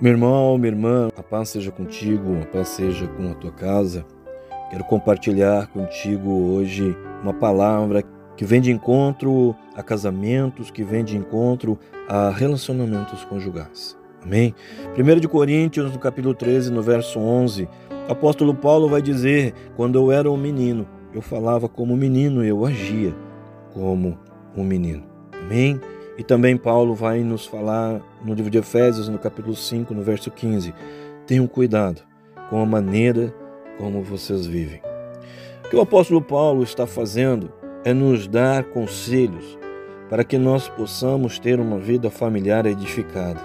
Meu irmão, minha irmã, a paz seja contigo, a paz seja com a tua casa. Quero compartilhar contigo hoje uma palavra que vem de encontro a casamentos, que vem de encontro a relacionamentos conjugais. Amém? 1 de Coríntios, no capítulo 13, no verso 11, o apóstolo Paulo vai dizer: Quando eu era um menino, eu falava como menino, eu agia como um menino. Amém? E também Paulo vai nos falar no livro de Efésios, no capítulo 5, no verso 15: Tenham cuidado com a maneira como vocês vivem. O que o apóstolo Paulo está fazendo é nos dar conselhos para que nós possamos ter uma vida familiar edificada,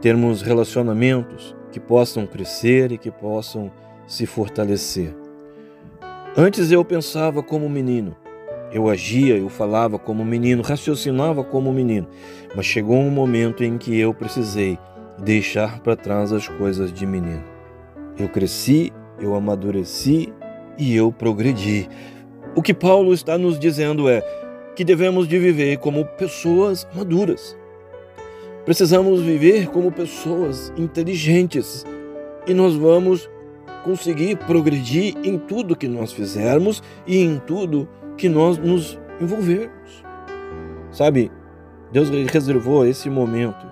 termos relacionamentos que possam crescer e que possam se fortalecer. Antes eu pensava como menino, eu agia, eu falava como menino, raciocinava como menino, mas chegou um momento em que eu precisei deixar para trás as coisas de menino. Eu cresci, eu amadureci e eu progredi. O que Paulo está nos dizendo é que devemos de viver como pessoas maduras. Precisamos viver como pessoas inteligentes e nós vamos conseguir progredir em tudo que nós fizermos e em tudo que nós nos envolvermos. Sabe, Deus reservou esse momento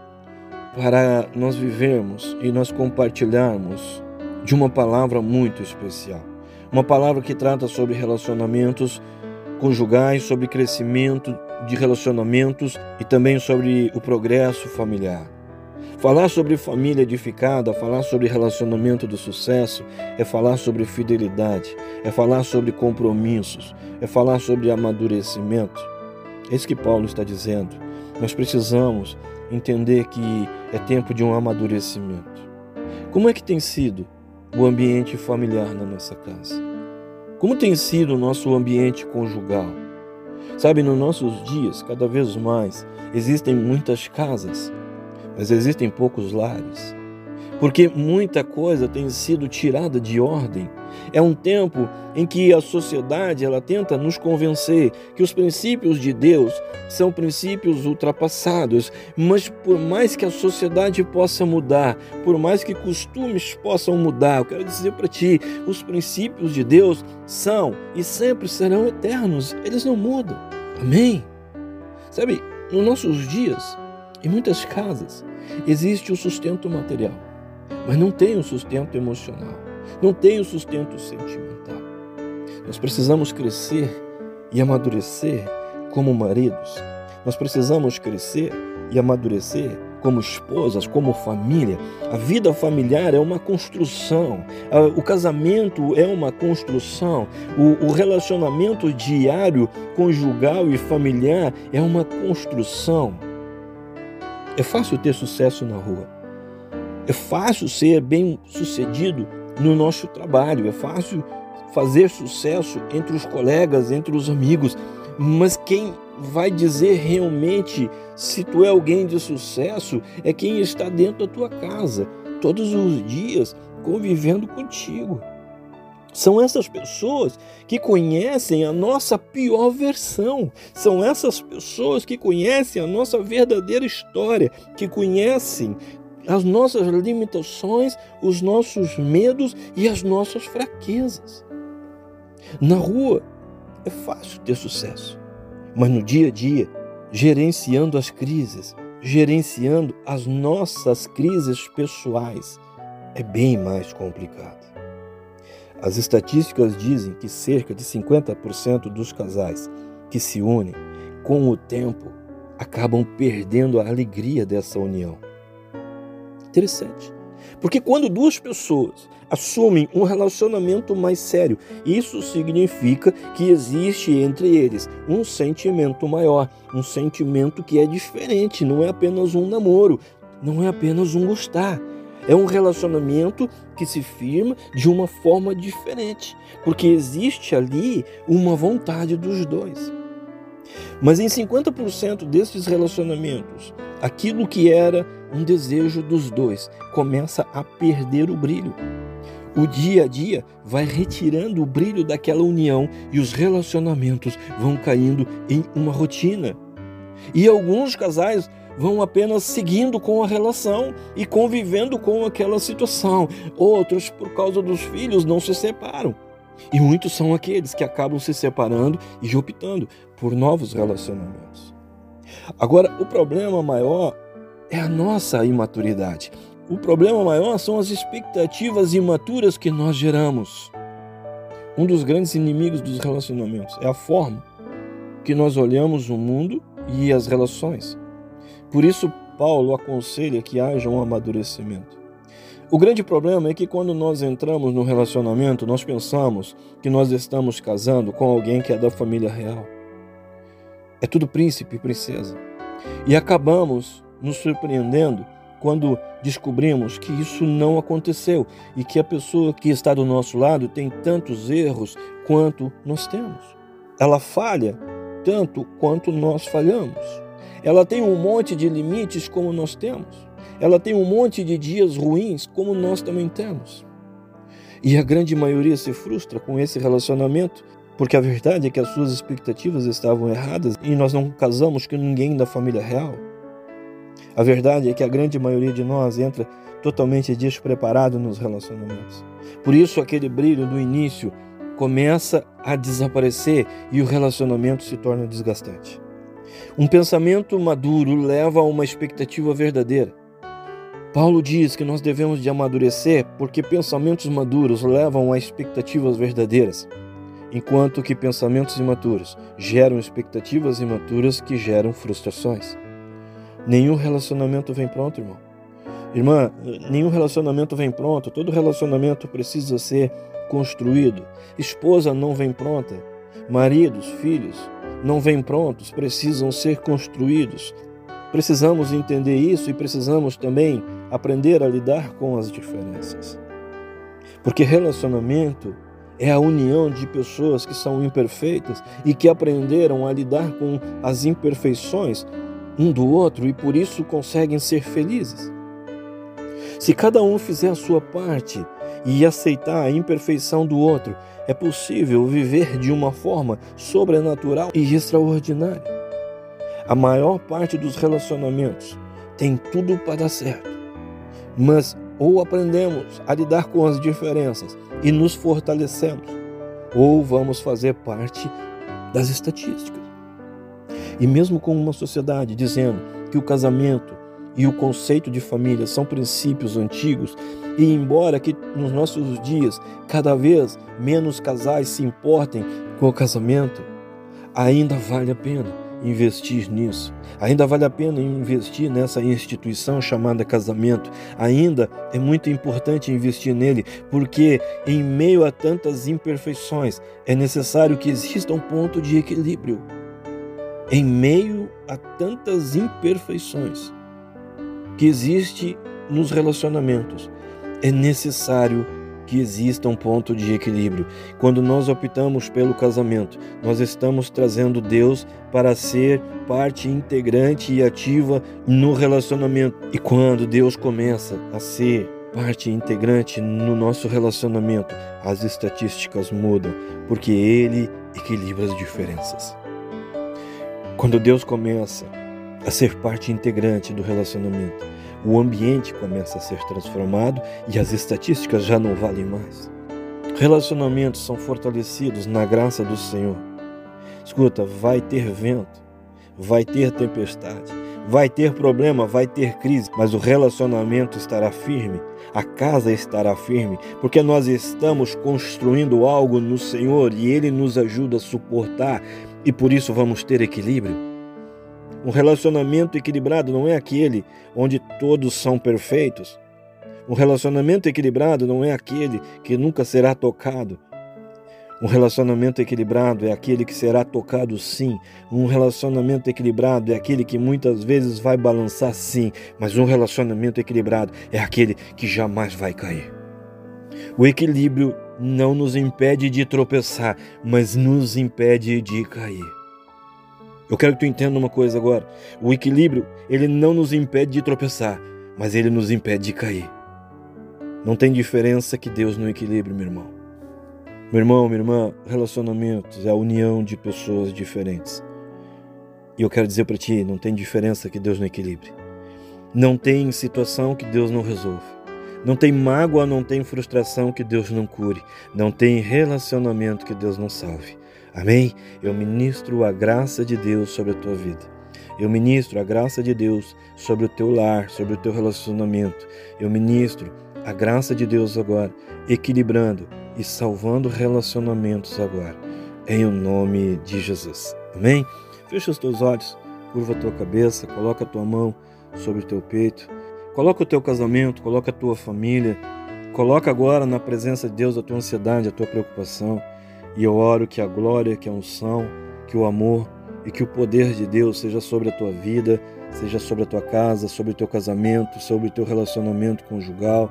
para nós vivermos e nós compartilharmos de uma palavra muito especial. Uma palavra que trata sobre relacionamentos conjugais, sobre crescimento de relacionamentos e também sobre o progresso familiar. Falar sobre família edificada, falar sobre relacionamento do sucesso, é falar sobre fidelidade, é falar sobre compromissos, é falar sobre amadurecimento. É isso que Paulo está dizendo. Nós precisamos entender que é tempo de um amadurecimento. Como é que tem sido o ambiente familiar na nossa casa? Como tem sido o nosso ambiente conjugal? Sabe, nos nossos dias, cada vez mais, existem muitas casas mas existem poucos lares. Porque muita coisa tem sido tirada de ordem. É um tempo em que a sociedade ela tenta nos convencer que os princípios de Deus são princípios ultrapassados, mas por mais que a sociedade possa mudar, por mais que costumes possam mudar, eu quero dizer para ti, os princípios de Deus são e sempre serão eternos, eles não mudam. Amém? Sabe, nos nossos dias, em muitas casas, existe o sustento material, mas não tem o sustento emocional, não tem o sustento sentimental. Nós precisamos crescer e amadurecer como maridos. Nós precisamos crescer e amadurecer como esposas, como família. A vida familiar é uma construção, o casamento é uma construção, o relacionamento diário, conjugal e familiar é uma construção. É fácil ter sucesso na rua. É fácil ser bem sucedido no nosso trabalho. É fácil fazer sucesso entre os colegas, entre os amigos. Mas quem vai dizer realmente se tu é alguém de sucesso é quem está dentro da tua casa, todos os dias, convivendo contigo. São essas pessoas que conhecem a nossa pior versão. São essas pessoas que conhecem a nossa verdadeira história, que conhecem as nossas limitações, os nossos medos e as nossas fraquezas. Na rua é fácil ter sucesso, mas no dia a dia, gerenciando as crises, gerenciando as nossas crises pessoais, é bem mais complicado. As estatísticas dizem que cerca de 50% dos casais que se unem, com o tempo, acabam perdendo a alegria dessa união. Interessante. Porque quando duas pessoas assumem um relacionamento mais sério, isso significa que existe entre eles um sentimento maior, um sentimento que é diferente, não é apenas um namoro, não é apenas um gostar, é um relacionamento que se firma de uma forma diferente, porque existe ali uma vontade dos dois. Mas em 50% desses relacionamentos, aquilo que era um desejo dos dois começa a perder o brilho. O dia a dia vai retirando o brilho daquela união e os relacionamentos vão caindo em uma rotina. E alguns casais vão apenas seguindo com a relação e convivendo com aquela situação. Outros, por causa dos filhos, não se separam. E muitos são aqueles que acabam se separando e optando por novos relacionamentos. Agora, o problema maior é a nossa imaturidade. O problema maior são as expectativas imaturas que nós geramos. Um dos grandes inimigos dos relacionamentos é a forma que nós olhamos o mundo e as relações. Por isso, Paulo aconselha que haja um amadurecimento. O grande problema é que quando nós entramos no relacionamento, nós pensamos que nós estamos casando com alguém que é da família real. É tudo príncipe e princesa. E acabamos nos surpreendendo quando descobrimos que isso não aconteceu e que a pessoa que está do nosso lado tem tantos erros quanto nós temos. Ela falha tanto quanto nós falhamos. Ela tem um monte de limites como nós temos. Ela tem um monte de dias ruins como nós também temos. E a grande maioria se frustra com esse relacionamento, porque a verdade é que as suas expectativas estavam erradas e nós não casamos com ninguém da família real. A verdade é que a grande maioria de nós entra totalmente despreparado nos relacionamentos. Por isso aquele brilho do início começa a desaparecer e o relacionamento se torna desgastante. Um pensamento maduro leva a uma expectativa verdadeira. Paulo diz que nós devemos de amadurecer porque pensamentos maduros levam a expectativas verdadeiras, enquanto que pensamentos imaturos geram expectativas imaturas que geram frustrações. Nenhum relacionamento vem pronto, irmão. Irmã, nenhum relacionamento vem pronto, todo relacionamento precisa ser construído. Esposa não vem pronta, maridos, filhos, não vêm prontos, precisam ser construídos. Precisamos entender isso e precisamos também aprender a lidar com as diferenças. Porque relacionamento é a união de pessoas que são imperfeitas e que aprenderam a lidar com as imperfeições um do outro e por isso conseguem ser felizes. Se cada um fizer a sua parte e aceitar a imperfeição do outro, é possível viver de uma forma sobrenatural e extraordinária. A maior parte dos relacionamentos tem tudo para dar certo, mas ou aprendemos a lidar com as diferenças e nos fortalecemos, ou vamos fazer parte das estatísticas. E mesmo com uma sociedade dizendo que o casamento e o conceito de família são princípios antigos, e embora que nos nossos dias cada vez menos casais se importem com o casamento, ainda vale a pena investir nisso. Ainda vale a pena investir nessa instituição chamada casamento. Ainda é muito importante investir nele, porque em meio a tantas imperfeições é necessário que exista um ponto de equilíbrio. Em meio a tantas imperfeições, que existe nos relacionamentos. É necessário que exista um ponto de equilíbrio. Quando nós optamos pelo casamento, nós estamos trazendo Deus para ser parte integrante e ativa no relacionamento. E quando Deus começa a ser parte integrante no nosso relacionamento, as estatísticas mudam, porque Ele equilibra as diferenças. Quando Deus começa a ser parte integrante do relacionamento. O ambiente começa a ser transformado e as estatísticas já não valem mais. Relacionamentos são fortalecidos na graça do Senhor. Escuta, vai ter vento, vai ter tempestade, vai ter problema, vai ter crise, mas o relacionamento estará firme, a casa estará firme, porque nós estamos construindo algo no Senhor e Ele nos ajuda a suportar e por isso vamos ter equilíbrio. Um relacionamento equilibrado não é aquele onde todos são perfeitos. Um relacionamento equilibrado não é aquele que nunca será tocado. Um relacionamento equilibrado é aquele que será tocado sim. Um relacionamento equilibrado é aquele que muitas vezes vai balançar sim, mas um relacionamento equilibrado é aquele que jamais vai cair. O equilíbrio não nos impede de tropeçar, mas nos impede de cair. Eu quero que tu entenda uma coisa agora. O equilíbrio, ele não nos impede de tropeçar, mas ele nos impede de cair. Não tem diferença que Deus no equilíbrio, meu irmão. Meu irmão, minha irmã, relacionamentos é a união de pessoas diferentes. E eu quero dizer para ti, não tem diferença que Deus não equilibre. Não tem situação que Deus não resolva. Não tem mágoa, não tem frustração que Deus não cure. Não tem relacionamento que Deus não salve. Amém? Eu ministro a graça de Deus sobre a tua vida. Eu ministro a graça de Deus sobre o teu lar, sobre o teu relacionamento. Eu ministro a graça de Deus agora, equilibrando e salvando relacionamentos agora. Em o nome de Jesus. Amém? Fecha os teus olhos, curva a tua cabeça, coloca a tua mão sobre o teu peito. Coloca o teu casamento, coloca a tua família, coloca agora na presença de Deus a tua ansiedade, a tua preocupação. E eu oro que a glória, que a unção, que o amor e que o poder de Deus seja sobre a tua vida, seja sobre a tua casa, sobre o teu casamento, sobre o teu relacionamento conjugal,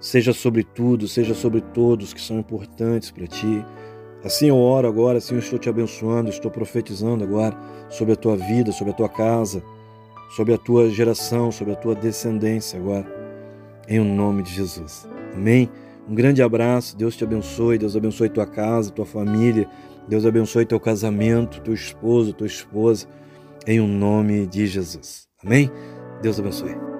seja sobre tudo, seja sobre todos que são importantes para ti. Assim eu oro agora, assim eu estou te abençoando, estou profetizando agora sobre a tua vida, sobre a tua casa, sobre a tua geração, sobre a tua descendência agora, em o nome de Jesus. Amém? Um grande abraço, Deus te abençoe, Deus abençoe tua casa, tua família, Deus abençoe teu casamento, teu esposo, tua esposa, em o nome de Jesus. Amém? Deus abençoe.